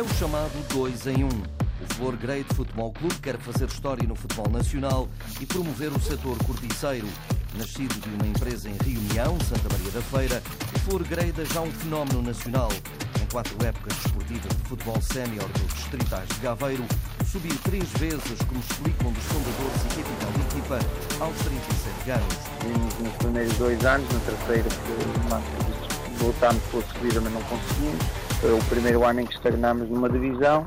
É o chamado 2 em 1. O Flor Grade Futebol Clube quer fazer história no futebol nacional e promover o setor corticeiro. Nascido de uma empresa em Rio União, Santa Maria da Feira, o Flor Grade é já um fenómeno nacional. Em quatro épocas desportivas de futebol sénior dos distritais de Gaveiro, subiu três vezes, como explicam dos fundadores e capitão de equipa, aos 37 anos. Vimos nos primeiros dois anos, no terceiro que lutámos pela subida, mas não conseguimos. Foi o primeiro ano em que estagnámos numa divisão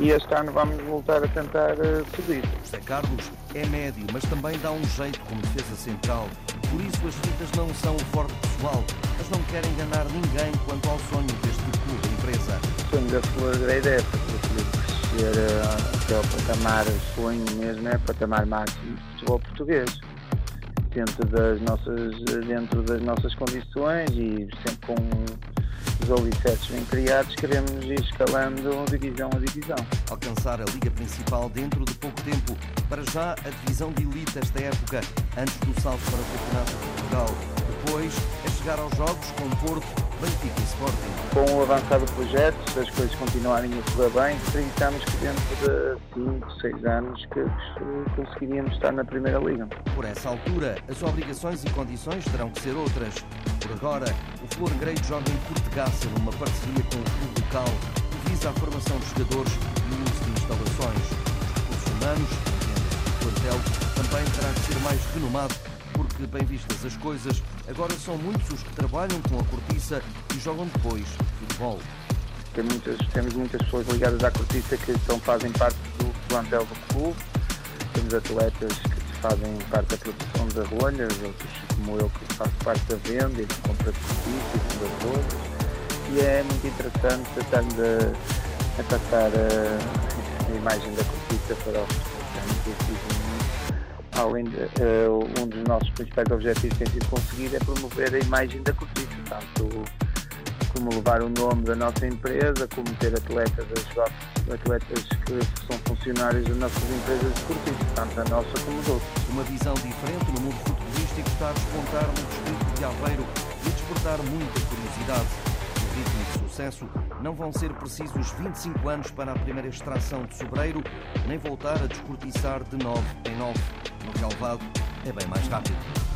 e este ano vamos voltar a tentar uh, subir. José Carlos é médio, mas também dá um jeito como defesa central. Por isso as fitas não são o forte pessoal, mas não querem enganar ninguém quanto ao sonho deste clube empresa. O sonho da Flor Grade é crescer uh, até ao patamar, sonho mesmo é patamar máximo de futebol português. Dentro das nossas, dentro das nossas condições e sempre com os alicerces bem criados, queremos ir escalando divisão a divisão. Alcançar a Liga Principal dentro de pouco tempo, para já a divisão de elite esta época, antes do salto para o Campeonato de Portugal. Depois é chegar aos jogos com Porto, Benfica e Sporting. Com o avançar do projeto, se as coisas continuarem a correr bem, acreditamos que dentro de 5, 6 anos que conseguiríamos estar na Primeira Liga. Por essa altura, as obrigações e condições terão que ser outras. Por agora, o Flor Grey joga em Portegaça numa parceria com o clube local que visa a formação de jogadores e o uso de instalações. Os recursos humanos, o plantel, também terá que ser mais renomado porque, bem vistas as coisas, agora são muitos os que trabalham com a cortiça e jogam depois futebol. Tem muitas, temos muitas pessoas ligadas à cortiça que estão, fazem parte do plantel do clube. Temos atletas que fazem parte da produção das rolhas, outros como eu que faço parte da venda e de compra de cortiça e rolhas. E é muito interessante estarmos a, a passar a, a imagem da cortiça para o futebol além de uh, um dos nossos principais objetivos tem sido conseguir é promover a imagem da cortiça, tanto como levar o nome da nossa empresa, como ter atletas atletas que são funcionários das nossas empresas de cortiça, tanto a nossa como a outros. Uma visão diferente no mundo futebolístico está a despontar no distrito de Aveiro e a despertar muita curiosidade. No ritmo de sucesso, não vão ser precisos 25 anos para a primeira extração de sobreiro, nem voltar a descortiçar de 9 em 9. No relevado é bem mais rápido.